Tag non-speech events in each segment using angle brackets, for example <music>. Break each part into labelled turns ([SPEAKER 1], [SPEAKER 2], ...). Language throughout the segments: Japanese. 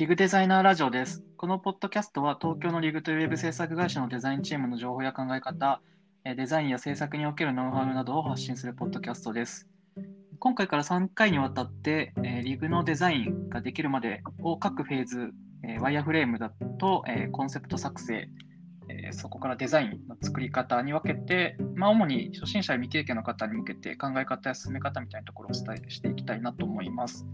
[SPEAKER 1] リグデザイナーラジオです。このポッドキャストは東京のリグというウェブ制作会社のデザインチームの情報や考え方、デザインや制作におけるノウハウなどを発信するポッドキャストです。今回から3回にわたって、えリグのデザインができるまでを各フェーズ、ワイヤーフレームだと、コンセプト作成、そこからデザインの作り方に分けて、まあ、主に初心者や未経験の方に向けて考え方や進め方みたいなところをお伝えしていきたいなと思います。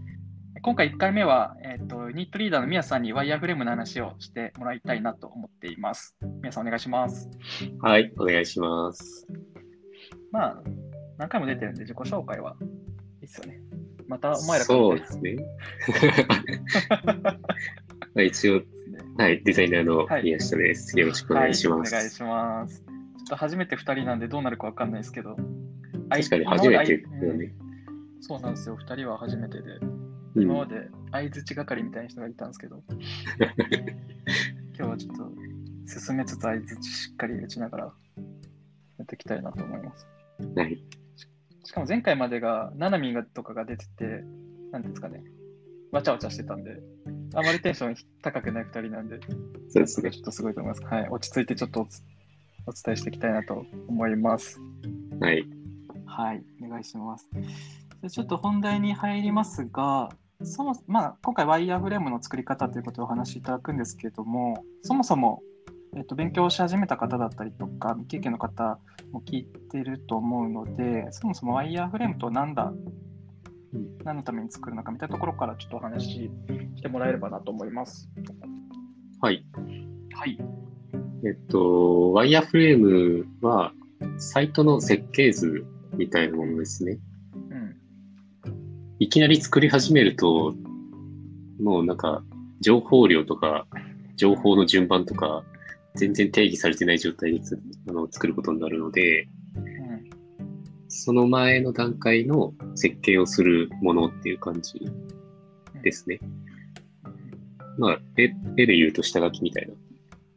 [SPEAKER 1] 今回1回目は、えー、とニットリーダーの宮さんにワイヤーフレームの話をしてもらいたいなと思っています。宮さんお願いします。
[SPEAKER 2] はい、お願いします。
[SPEAKER 1] まあ、何回も出てるんで自己紹介はいいっすよね。またお前ら
[SPEAKER 2] そうですね。まあ <laughs> 一応、<laughs> はい、デザイナーの
[SPEAKER 1] はい
[SPEAKER 2] 宮下です。よろしくお願いします。
[SPEAKER 1] はい、お願いします。ちょっと初めて2人なんでどうなるかわかんないですけど。
[SPEAKER 2] 確かに初めてだね。
[SPEAKER 1] そうなんですよ。2人は初めてで。
[SPEAKER 2] うん
[SPEAKER 1] 今まで相づち係みたいな人がいたんですけど、<laughs> 今日はちょっと進めつつ相づちしっかり打ちながらやっていきたいなと思います。
[SPEAKER 2] はい。
[SPEAKER 1] しかも前回までが、ナナミンがとかが出てて、なんですかね、わちゃわちゃしてたんで、あまりテンション高くない2人なんで、
[SPEAKER 2] そうですね
[SPEAKER 1] ちょ。っとすごいと思います。はい、落ち着いてちょっとお伝えしていきたいなと思います。
[SPEAKER 2] はい。
[SPEAKER 1] はい、お願いします。でちょっと本題に入りますが、そもまあ、今回ワイヤーフレームの作り方ということをお話しいただくんですけれども、そもそも、えっと、勉強し始めた方だったりとか、未経験の方も聞いてると思うので、そもそもワイヤーフレームとは何だ、
[SPEAKER 2] うん
[SPEAKER 1] 何のために作るのかみたいなところからちょっとお話ししてもらえればなと思います。
[SPEAKER 2] はい。
[SPEAKER 1] はい。
[SPEAKER 2] えっと、ワイヤーフレームは、サイトの設計図みたいなものですね。
[SPEAKER 1] うん。
[SPEAKER 2] いきなり作り始めると、もうなんか、情報量とか、情報の順番とか、全然定義されてない状態でつあの作ることになるので、
[SPEAKER 1] うん。
[SPEAKER 2] その前の段階の設計をするものっていう感じですね。まあ、絵絵で言うと下書きみたいな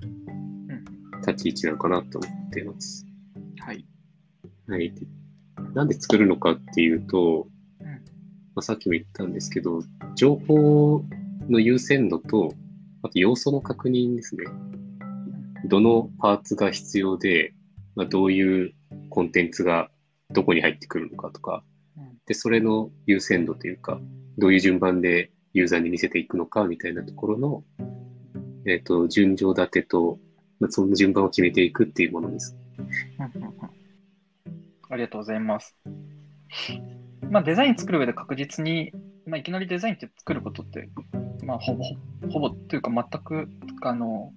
[SPEAKER 1] うん。
[SPEAKER 2] 立ち位置なのかなと思っています。
[SPEAKER 1] はい。
[SPEAKER 2] はい。でなんで作るのかっていうと、あ、さっきも言ったんですけど、情報の優先度と、あと要素の確認ですね。どのパーツが必要で、まあ、どういうコンテンツがどこに入ってくるのかとか、
[SPEAKER 1] うん
[SPEAKER 2] で、それの優先度というか、どういう順番でユーザーに見せていくのかみたいなところの、えっ、と、順序立てと、まあ、その順番を決めていくっていうものです。
[SPEAKER 1] ありがとうございます。まあ、デザイン作る上で確実に、まあ、いきなりデザインって作ることって、まあ、ほぼ、ほぼというか全く、あの、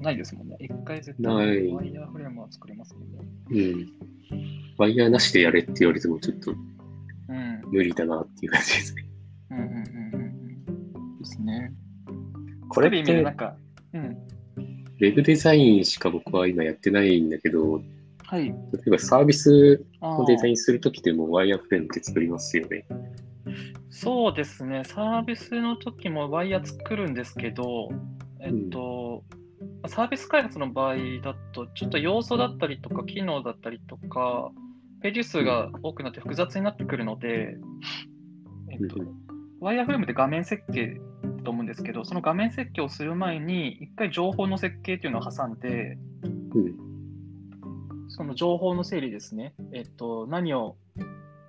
[SPEAKER 1] ないですもんね。一回絶対ワイヤーフレームは作りますもんね。
[SPEAKER 2] うん。ワイヤーなしでやれって言われてもちょっと
[SPEAKER 1] うん。
[SPEAKER 2] 無理だなっていう感じですね。
[SPEAKER 1] うんうんうんうんうん。ですね。
[SPEAKER 2] これって
[SPEAKER 1] なんか、うん。
[SPEAKER 2] ウェブデザインしか僕は今やってないんだけど、
[SPEAKER 1] はい。
[SPEAKER 2] 例えばサービス
[SPEAKER 1] あ
[SPEAKER 2] のデザイ
[SPEAKER 1] ー
[SPEAKER 2] ンするときでもワイヤーフレームって作りますよね。
[SPEAKER 1] そうですね。サービスの時もワイヤー作るんですけど、えっと、サービス開発の場合だと、ちょっと要素だったりとか、機能だったりとか、ページ数が多くなって複雑になってくるので、えっと
[SPEAKER 2] うん、
[SPEAKER 1] ワイヤーフレームって画面設計だと思うんですけど、その画面設計をする前に、一回情報の設計っていうのを挟んで、
[SPEAKER 2] うん。
[SPEAKER 1] その情報の整理ですね。えっと、何を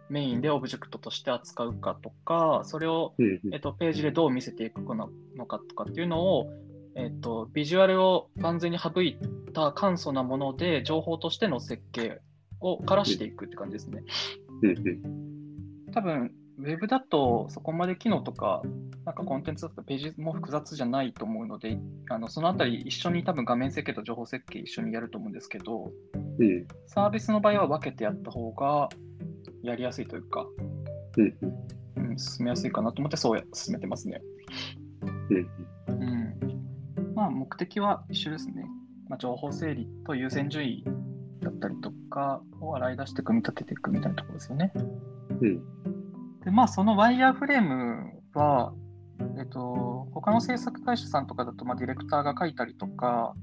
[SPEAKER 1] メインでオブジェクトとして扱うかとか、それをえっと、ページでどう見せていくのかとかっていうのを、えっと、ビジュアルを完全に省いた簡素なもので、情報としての設計をからしていくって感じですね。多分、ウェブだとそこまで機能とか、なんかコンテンツだとページも複雑じゃないと思うので、あのそのあたり一緒に多分画面設計と情報設計一緒にやると思うんですけど、
[SPEAKER 2] うん。
[SPEAKER 1] サービスの場合は分けてやった方がやりやすいというか、
[SPEAKER 2] うん。
[SPEAKER 1] うん、進めやすいかなと思ってそうや進めてますね。
[SPEAKER 2] うん。
[SPEAKER 1] うんまあ、目的は一緒ですね。まあ、情報整理と優先順位だったりとかを洗い出して組み立てていくみたいなところですよね。
[SPEAKER 2] うん。
[SPEAKER 1] で、まあ、そのワイヤーフレームは、えっと、他の制作会社さんとかだと、まあ、ディレクターが書いたりとか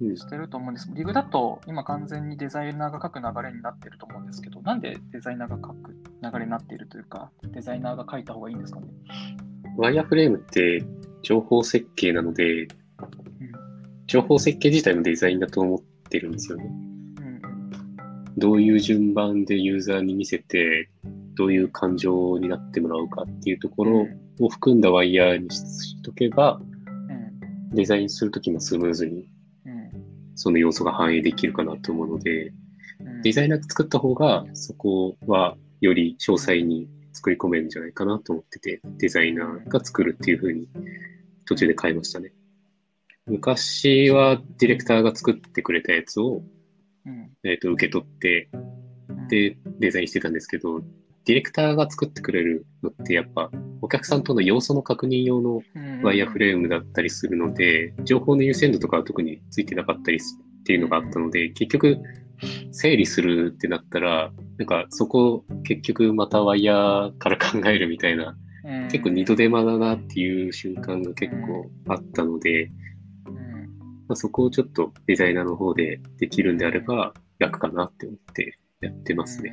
[SPEAKER 2] うん
[SPEAKER 1] してると思うんです。リグだと今完全にデザイナーが書く流れになってると思うんですけど、なんでデザイナーが書く流れになっているというか、デザイナーが書いた方がいいんですかね？
[SPEAKER 2] ワイヤーフレームって情報設計なので、情報設計自体のデザインだと思ってるんですよね。
[SPEAKER 1] うん
[SPEAKER 2] どういう順番でユーザーに見せて、どういう感情になってもらうかっていうところを含んだワイヤーにしとけば、
[SPEAKER 1] うん。
[SPEAKER 2] デザインするときもスムーズに
[SPEAKER 1] うん。
[SPEAKER 2] その要素が反映できるかなと思うので、
[SPEAKER 1] うん。
[SPEAKER 2] デザイナーが作った方が、そこはより詳細に作り込めるんじゃないかなと思ってて、デザイナーが作るっていう風に途中で変えましたね。昔はディレクターが作ってくれたやつを、
[SPEAKER 1] うん。
[SPEAKER 2] えっと受け取って、
[SPEAKER 1] うん。
[SPEAKER 2] で、デザインしてたんですけど、ディレクターが作ってくれるのってやっぱお客さんとの要素の確認用の
[SPEAKER 1] うん。
[SPEAKER 2] ワイヤーフレームだったりするので、情報の優先度とかは特についてなかったりすっていうのがあったので、結局、整理するってなったら、なんかそこ結局またワイヤーから考えるみたいな、
[SPEAKER 1] うん。
[SPEAKER 2] 結構二度手間だなっていう瞬間が結構あったので、
[SPEAKER 1] うん。
[SPEAKER 2] まあ、そこをちょっとデザイナーの方でできるんであれば楽かなって思ってやってますね。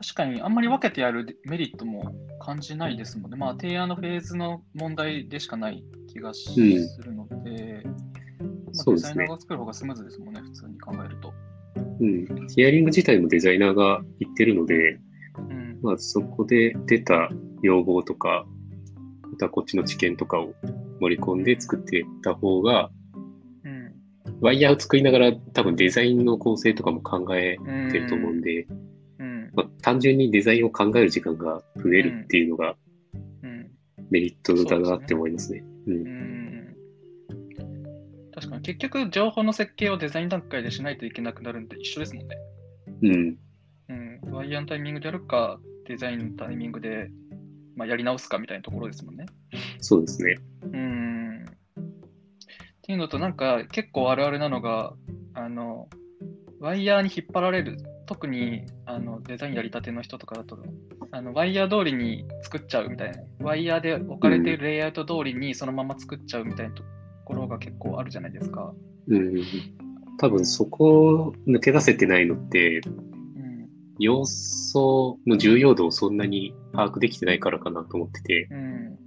[SPEAKER 1] うん確かにあんまり分けてやるメリットも感じないですもんね。まあ提案のフェーズの問題でしかない気がするので、
[SPEAKER 2] うですね。
[SPEAKER 1] デザイナーが作る方がスムーズですもんね、普通に考えると。
[SPEAKER 2] うん。ヒアリング自体もデザイナーが言ってるので、
[SPEAKER 1] うん。
[SPEAKER 2] まあそこで出た要望とか、またこっちの知見とかを盛り込んで作ってた方が、
[SPEAKER 1] うん。
[SPEAKER 2] ワイヤーを作りながら多分デザインの構成とかも考えてると思うんで、
[SPEAKER 1] うん
[SPEAKER 2] まあ、単純にデザインを考える時間が増えるっていうのが
[SPEAKER 1] うん
[SPEAKER 2] メリットだなって思いますね。う。
[SPEAKER 1] うんん確かに結局情報の設計をデザイン段階でしないといけなくなるんで一緒ですもんね。
[SPEAKER 2] うん。
[SPEAKER 1] うん、ワイヤーのタイミングでやるか、デザインのタイミングで、まあ、やり直すかみたいなところですもんね。
[SPEAKER 2] そうですね。
[SPEAKER 1] うん。っていうのと、なんか結構あるあるなのが、あの、ワイヤーに引っ張られる、特にデザインやりたての人とかだと、あのワイヤー通りに作っちゃうみたいな、ワイヤーで置かれてるレイアウト通りにそのまま作っちゃうみたいなところが結構あるじゃないですか。
[SPEAKER 2] うん。多分そこを抜け出せてないのって、
[SPEAKER 1] うん。
[SPEAKER 2] 要素の重要度をそんなに把握できてないからかなと思ってて、
[SPEAKER 1] うん。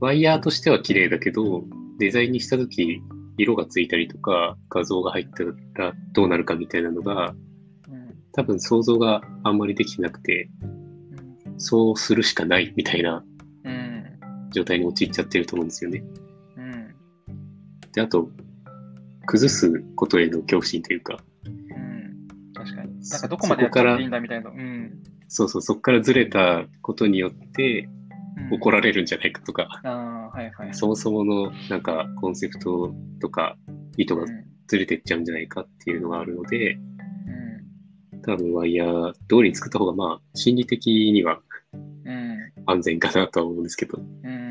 [SPEAKER 2] ワイヤーとしては綺麗だけど、デザインにしたとき、色がついたりとか、画像が入ったらどうなるかみたいなのが、多分想像があんまりできなくて、そうするしかないみたいな。状態に陥っちゃってると思うんですよね。
[SPEAKER 1] うん。
[SPEAKER 2] で、あと、崩すことへの恐怖心というか、
[SPEAKER 1] うん。確かに。なん。かどこまでやっちゃっていいん。だみたいな。うん。
[SPEAKER 2] そうそう、そこからずれたことによって怒られるん。じゃないかとか、
[SPEAKER 1] ああ、はいはい。
[SPEAKER 2] そもそものなん。かコンセプトとか意図がずれてっちゃうん。じゃないかっていうのがあるので、多分ワイヤー通りに作った方がまあ心理的には
[SPEAKER 1] うん
[SPEAKER 2] 安全かなとは思うんですけど、
[SPEAKER 1] うん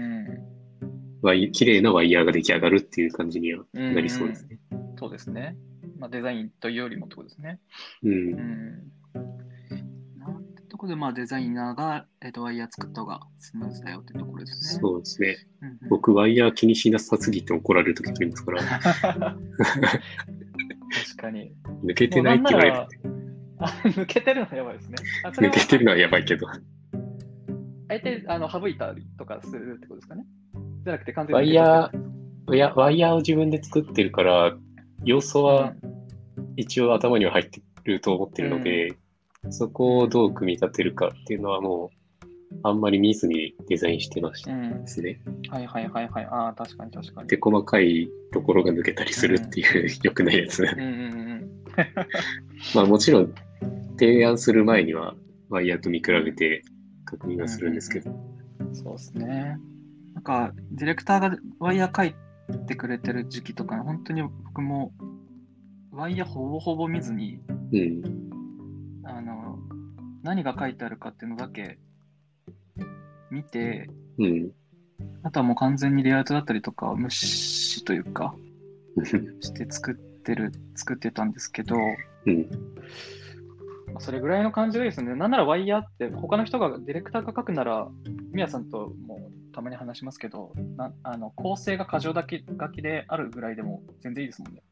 [SPEAKER 2] ワイ綺麗なワイヤーが出来上がるっていう感じには
[SPEAKER 1] うん
[SPEAKER 2] なりそうですね。
[SPEAKER 1] そうですね。まあ、デザインというよりもってことですね。
[SPEAKER 2] うん。
[SPEAKER 1] うん。なんてところで、まあ、デザイナーが、えっとワイヤー作った方がスムーズだよってところですね。
[SPEAKER 2] そうですね。
[SPEAKER 1] うんうん
[SPEAKER 2] 僕、ワイヤー気にしなさすぎて怒られる時ありますから、<laughs>
[SPEAKER 1] 確かに。<laughs>
[SPEAKER 2] 抜けてないって言われる。
[SPEAKER 1] あ <laughs> 抜けてるのはやばいですね。
[SPEAKER 2] 抜けてるのはやばいけど。
[SPEAKER 1] あえてあの省いたりとかするってことですかね。じゃなくて完全に
[SPEAKER 2] ワイヤいや、ワイヤーを自分で作ってるから、要素は一応頭には入ってると思ってるので、そこをどう組み立てるかっていうのはもう、あんまり見ずにデザインしてました
[SPEAKER 1] うん、うん
[SPEAKER 2] ですね。
[SPEAKER 1] はいはいはいはい。ああ、確かに確かに。
[SPEAKER 2] で、細かいところが抜けたりするっていう良くないやつ。
[SPEAKER 1] うんうんうん
[SPEAKER 2] まあもちろん、提案する前には、ワイヤーと見比べて確認はするんですけど。
[SPEAKER 1] うん。そうですね。なんか、ディレクターがワイヤー書いてくれてる時期とか、本当に僕もワイヤーほぼほぼ見ずに、
[SPEAKER 2] うん。
[SPEAKER 1] あの、何が書いてあるかっていうのだけ見て、
[SPEAKER 2] うん。
[SPEAKER 1] あとはもう完全にレイアウトだったりとか、無視というか、<laughs> して作ってる、作ってたんですけど、
[SPEAKER 2] うん。
[SPEAKER 1] それぐらいの感じがいいですね。なんならワイヤーって、他の人が、ディレクターが書くなら、みやさんともたまに話しますけど、なあの構成が過剰書き書きであるぐらいでも全然いいですもんね。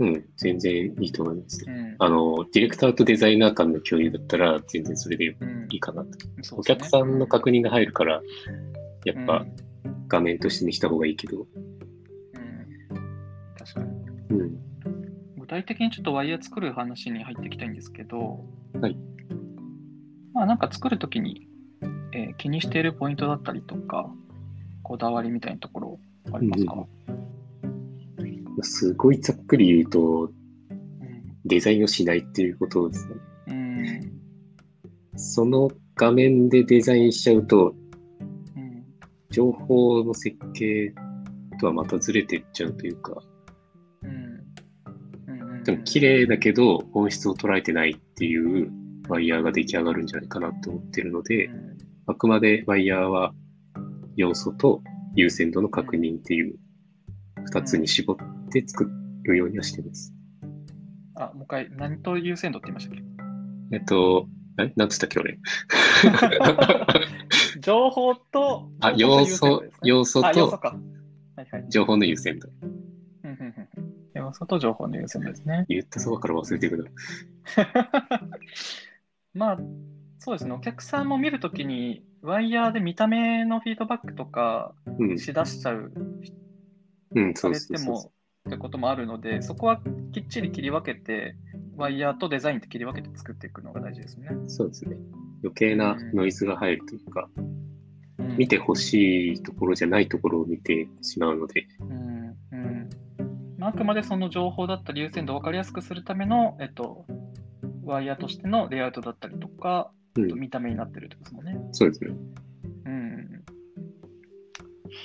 [SPEAKER 2] うん。全然いいと思います。
[SPEAKER 1] うん。
[SPEAKER 2] あの、ディレクターとデザイナー間の共有だったら、全然それでい
[SPEAKER 1] うん
[SPEAKER 2] いかなと。
[SPEAKER 1] そうですね
[SPEAKER 2] お客さんの確認が入るから、やっぱ、画面としてにした方がいいけど。
[SPEAKER 1] うん。確かに。
[SPEAKER 2] うん。
[SPEAKER 1] 具体的にちょっとワイヤー作る話に入っていきたいんですけど、
[SPEAKER 2] はい。
[SPEAKER 1] まあなんか作るときに、えー気にしているポイントだったりとか、こだわりみたいなところありますか、
[SPEAKER 2] すごいざっくり言うと、
[SPEAKER 1] うん。
[SPEAKER 2] デザインをしないっていうことですね。
[SPEAKER 1] うん。
[SPEAKER 2] その画面でデザインしちゃうと、
[SPEAKER 1] うん。
[SPEAKER 2] 情報の設計とはまたずれていっちゃうというか、
[SPEAKER 1] うんうんうん
[SPEAKER 2] でも綺麗だけど本質を捉えてないっていうワイヤーが出来上がるんじゃないかなと思ってるので、
[SPEAKER 1] うん
[SPEAKER 2] あくまでワイヤーは要素と優先度の確認っていう二つに絞って作るようにはしてます。
[SPEAKER 1] あ、もう一回、何と優先度って言いましたっ
[SPEAKER 2] えっと、え？なんつったっけ俺？
[SPEAKER 1] け <laughs> 情報と、
[SPEAKER 2] あ、要素、要素と。情報の優先度。
[SPEAKER 1] 要素と情報の優先度ですね。
[SPEAKER 2] 言ったそばから忘れていくな。<laughs>
[SPEAKER 1] まあ、そうですね。お客さんも見るときに、ワイヤーで見た目のフィードバックとか
[SPEAKER 2] うん、
[SPEAKER 1] しだしちゃう、
[SPEAKER 2] うん、
[SPEAKER 1] さ
[SPEAKER 2] そう
[SPEAKER 1] れてもってこともあるので、そこはきっちり切り分けて、ワイヤーとデザインって切り分けて作っていくのが大事ですね。
[SPEAKER 2] う。そうですね。余計なノイズが入るというか、
[SPEAKER 1] うん
[SPEAKER 2] 見てほしいところじゃないところを見てしまうので、
[SPEAKER 1] うんああくまでその情報だったり優先度を分かりやすくするための、えっと、ワイヤーとしてのレイアウトだったりとか、
[SPEAKER 2] うん
[SPEAKER 1] 見た目になってるってことですもんね。
[SPEAKER 2] そうですね。
[SPEAKER 1] うん。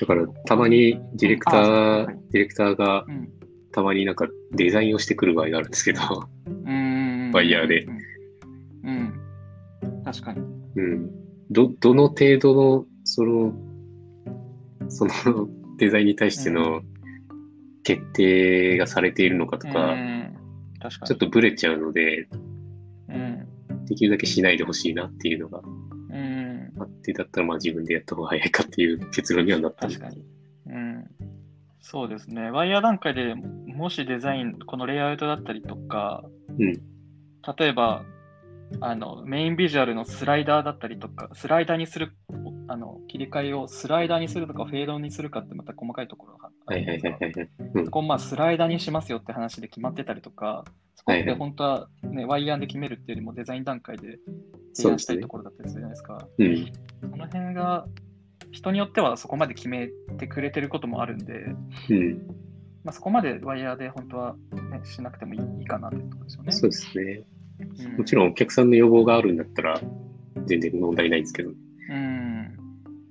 [SPEAKER 2] だから、たまにディレクタ
[SPEAKER 1] うんあそう
[SPEAKER 2] ー、
[SPEAKER 1] はい
[SPEAKER 2] ディレクターが
[SPEAKER 1] うん。
[SPEAKER 2] たまになんかデザインをしてくる場合があるんですけど、
[SPEAKER 1] うん。
[SPEAKER 2] ワイヤーで
[SPEAKER 1] うん。うん。確かに。
[SPEAKER 2] うん。ど、どの程度の、その、そのデザインに対しての決定がされているのかとか、
[SPEAKER 1] うん。確かに。
[SPEAKER 2] ちょっとブレちゃうので、
[SPEAKER 1] うん。
[SPEAKER 2] できるだけしないでほしいなっていうのが
[SPEAKER 1] うん。
[SPEAKER 2] あって、だったらまあ自分でやった方が早いかっていう結論にはなったり
[SPEAKER 1] 確かに。うん。そうですね。ワイヤー段階でもしデザイン、このレイアウトだったりとか、
[SPEAKER 2] うん
[SPEAKER 1] 例えば、あの、メインビジュアルのスライダーだったりとか、スライダーにする、あの、切り替えをスライダーにするとか、フェードにするかってまた細かいところがあるん。そこをまあスライダーにしますよって話で決まってたりとか、そこって
[SPEAKER 2] はいはい
[SPEAKER 1] 本当はね、ワイヤーで決めるっていうよりもデザイン段階で提案したいところだったりするじゃないですか。
[SPEAKER 2] うん。
[SPEAKER 1] その辺が、人によってはそこまで決めてくれてることもあるんで、
[SPEAKER 2] うん。
[SPEAKER 1] まあ、そこまでワイヤーで本当は、ね、しなくてもいいかなってところですよね。
[SPEAKER 2] そうですね。
[SPEAKER 1] うん
[SPEAKER 2] もちろんお客さんの要望があるんだったら全然問題ないんですけど、
[SPEAKER 1] うん。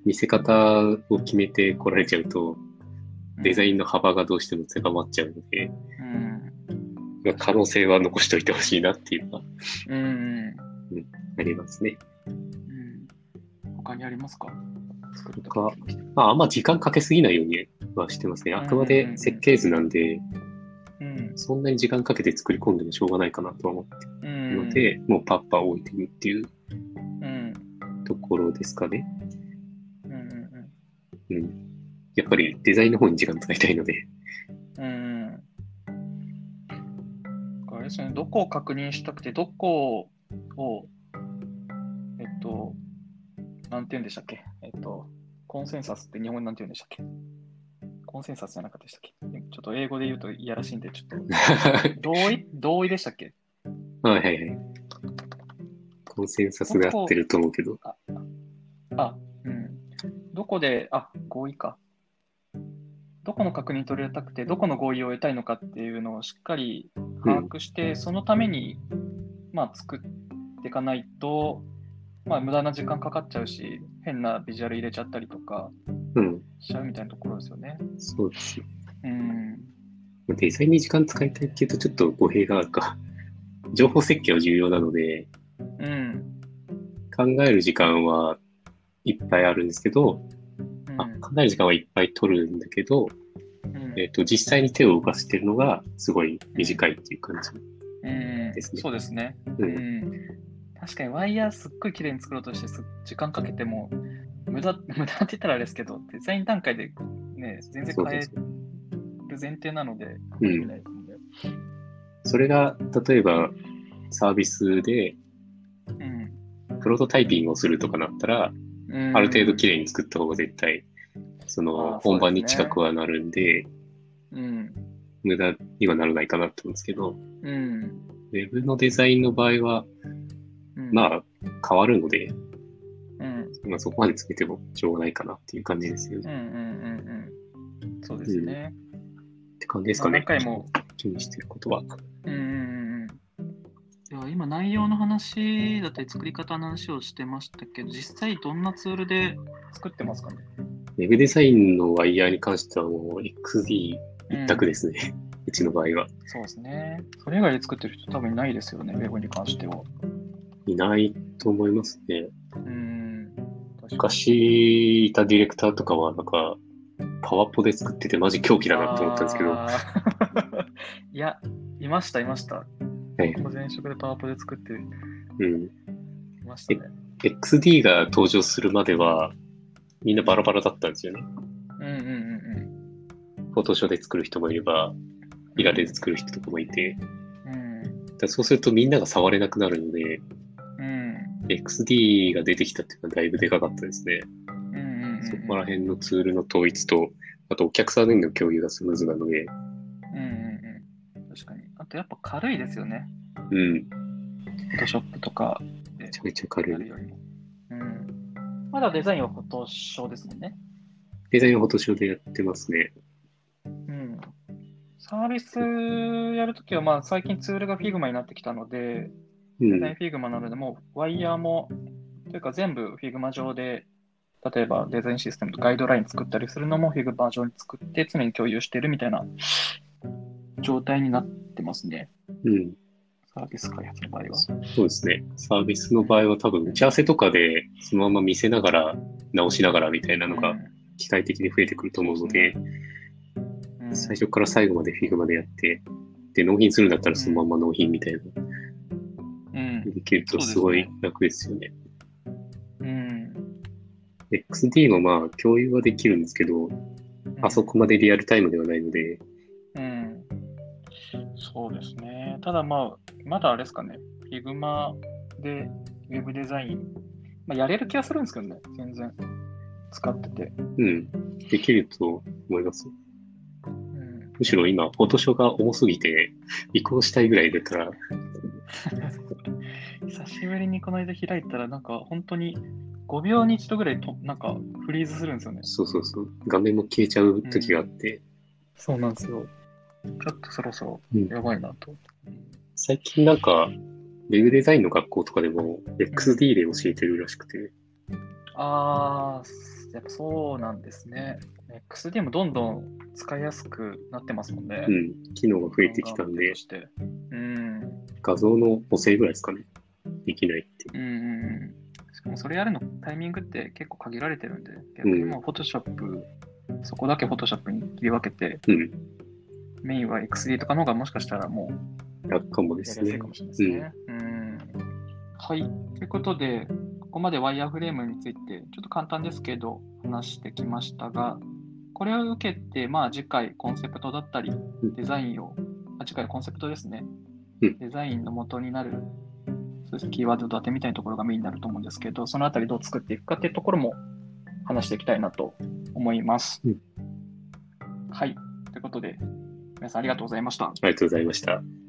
[SPEAKER 2] 見せ方を決めて来られちゃうと、デザ
[SPEAKER 1] イ
[SPEAKER 2] インの幅がどうしても狭まっちゃうので、
[SPEAKER 1] ン。
[SPEAKER 2] まあ可能性は残しておいてほしいなっていうのは
[SPEAKER 1] うん。うん。
[SPEAKER 2] ありますね。
[SPEAKER 1] うん。他にありますか？
[SPEAKER 2] 他まあ、あんま時間かけすぎないようにはしてますね。あくまで設計図なんで、
[SPEAKER 1] うん。
[SPEAKER 2] そんなに時間かけて作り込んでもしょうがないかなとは思って
[SPEAKER 1] う
[SPEAKER 2] る
[SPEAKER 1] ん。
[SPEAKER 2] ので、もうパッパ置いてるっていう
[SPEAKER 1] うん。
[SPEAKER 2] ところですかね。
[SPEAKER 1] うん。
[SPEAKER 2] やっぱりデザインの方に時間使いたいので、
[SPEAKER 1] うん。あれですね、どこを確認したくて、どこを、えっと、なんて言うんでしたっけ？えっと、コンセンサスって日本語なんて言うんでしたっけ？コンセンサスじゃなかったでしたっけ？ちょっと英語で言うといやらしいんで、ちょっと、<laughs> 同意？同意でしたっけ？
[SPEAKER 2] はいはいはい。コンセンサスで合ってると思うけど。
[SPEAKER 1] あ、うん。どこで、あ、合意か。どこの確認取れたくて、どこの合意を得たいのかっていうのをしっかり把握して、そのために、まあ、作っていかないと、まあ、無駄な時間かかっちゃうし、変なビジュアル入れちゃったりとか
[SPEAKER 2] うん。
[SPEAKER 1] しちゃうみたいなところですよね。
[SPEAKER 2] そうですね。
[SPEAKER 1] うん。
[SPEAKER 2] デザインに時間使いたいっていうとちょっと語弊があるか。<laughs> 情報設計は重要なので、
[SPEAKER 1] うん。
[SPEAKER 2] 考える時間はいっぱいあるんですけど、
[SPEAKER 1] うん
[SPEAKER 2] あ考える時間はいっぱい取るんだけど、
[SPEAKER 1] うん
[SPEAKER 2] えっ、と、実際に手を動かしてるのがすごい短いっていう感じ。
[SPEAKER 1] うん
[SPEAKER 2] ですね
[SPEAKER 1] そうですね。
[SPEAKER 2] う。
[SPEAKER 1] うんん。確かにワイヤーすっごい綺麗に作ろうとしてす時間かけても、無駄、<laughs> 無駄って言ったらあれですけど、デザイン段階でね、全然変える前提なので、
[SPEAKER 2] うんそれが、例えば、サービスでプロトタイピングをするとかなったら、
[SPEAKER 1] うん。
[SPEAKER 2] ある程度綺麗に作った方が絶対そ
[SPEAKER 1] あ
[SPEAKER 2] の本番に近くはなるんで、
[SPEAKER 1] うん。
[SPEAKER 2] 無駄にはならないかなと思うんですけど、
[SPEAKER 1] うん。
[SPEAKER 2] ウェブのデザインの場合は、
[SPEAKER 1] うん、
[SPEAKER 2] まあ、変わるので、
[SPEAKER 1] うん。
[SPEAKER 2] まあ、そこまでつけてもしょうがないかなっていう感じですよね。
[SPEAKER 1] うんうんうんうん。そうですね。
[SPEAKER 2] って感じですかね。
[SPEAKER 1] まあ何回も
[SPEAKER 2] 気にしてることは。
[SPEAKER 1] うん。では今内容の話だったり作り方の話をしてましたけど、実際どんなツールで作ってますかね？
[SPEAKER 2] ウェブデザインのワイヤーに関してはもう XD 一択ですね。うちの場合は。
[SPEAKER 1] そうですね。それ以外で作ってる人多分いないですよね、ウェブに関しては。
[SPEAKER 2] いないと思いますね。
[SPEAKER 1] うん。
[SPEAKER 2] 昔いたディレクターとかはなんか、パワポで作っててマジ狂気だなと思ったんですけど、<laughs>
[SPEAKER 1] いや、いました、いました。
[SPEAKER 2] はい
[SPEAKER 1] 前職でパワポで作ってい
[SPEAKER 2] うん。
[SPEAKER 1] ましたね。
[SPEAKER 2] XD が登場するまでは、みんなバラバラだったんですよね。
[SPEAKER 1] うんうんうん
[SPEAKER 2] フォトショーで作る人もいれば、イラで作る人とかもいて、
[SPEAKER 1] うん。うん。
[SPEAKER 2] だそうするとみんなが触れなくなるので、
[SPEAKER 1] うん。
[SPEAKER 2] XD が出てきたっていうのはだいぶでかかったですね。
[SPEAKER 1] うんうんうんうん。
[SPEAKER 2] そこら辺のツールの統一と、あとお客さんへの共有がスムーズなので、
[SPEAKER 1] うんうんうん。とやっぱ軽いですよね。
[SPEAKER 2] うん、め
[SPEAKER 1] フォトショップとかで
[SPEAKER 2] ちゃめちゃ軽い。
[SPEAKER 1] やるよりも。うん。まだデザインはフォトショーですもんね。
[SPEAKER 2] デザインはフォトショーでやってますね。
[SPEAKER 1] うん。サービスやるときは、まあ最近ツールが Figma になってきたので、
[SPEAKER 2] うん
[SPEAKER 1] デザイン。Figma なので、もうワイヤーも、というか全部 Figma 上で、例えばデザインシステムとガイドライン作ったりするのも Figma 上に作って常に共有してるみたいな状態になってますね。
[SPEAKER 2] うん。
[SPEAKER 1] サービス開発の場合は。
[SPEAKER 2] そうですね。サービスの場合は多分打ち合わせとかでそのまま見せながら直しながらみたいなのが機械的に増えてくると思うので、
[SPEAKER 1] うん
[SPEAKER 2] 最初から最後まで Figma でやって、で、納品するんだったらそのまま納品みたいな、
[SPEAKER 1] うん。
[SPEAKER 2] できるとすごい楽ですよね。
[SPEAKER 1] うん。
[SPEAKER 2] XD もまあ共有はできるんですけど、あそこまでリアルタイムではないので、
[SPEAKER 1] うん。そうですね。ただまあ、まだあれですかね。Figma で Web デザイン、まあ、やれる気がするんですけどね。全然。使ってて。
[SPEAKER 2] うん、できると思います。
[SPEAKER 1] うん。
[SPEAKER 2] むしろ今、フォトショーが重すぎて、移行したいぐらいだから、<laughs>
[SPEAKER 1] 久しぶりにこの間開いたら、なんか本当に5秒に一度ぐらいと、なんかフリーズするんですよね。
[SPEAKER 2] そうそうそう、画面も消えちゃう時があって、
[SPEAKER 1] そうなんですよ。ちょっとそろそろ
[SPEAKER 2] うん
[SPEAKER 1] やばいなと。
[SPEAKER 2] 最近なんか、ウェブデザインの学校とかでも XD で教えてるらしくて、
[SPEAKER 1] あー、やっぱそうなんですね。XD もどんどん使いやすくなってますもんね。
[SPEAKER 2] うん、機能が増えてきたんで
[SPEAKER 1] と、して。うん。
[SPEAKER 2] 画像の補正ぐらいですかね。できないって。
[SPEAKER 1] うんうんうん。しかもそれやるのタイミングって結構限られてるんで、逆にもう Photoshop、そこだけ Photoshop に切り分けて、
[SPEAKER 2] うん、
[SPEAKER 1] メインは XD とかの方がもしかしたらもう
[SPEAKER 2] 楽かも
[SPEAKER 1] か。もしれないですね。うん。はい。ということで、ここまでワイヤーフレームについて、ちょっと簡単ですけど、話してきましたが、これを受けて、まあ次回コンセプトだったり、
[SPEAKER 2] うん
[SPEAKER 1] デザインを、あ次回コンセプトですね。
[SPEAKER 2] うん
[SPEAKER 1] デザインの元になる、そうでキーワード立てみたいなところがメインになると思うんですけど、そのあたりどう作っていくかっていうところも話していきたいなと思います。
[SPEAKER 2] うん
[SPEAKER 1] はい。ということで、皆さんありがとうございました。
[SPEAKER 2] ありがとうございました。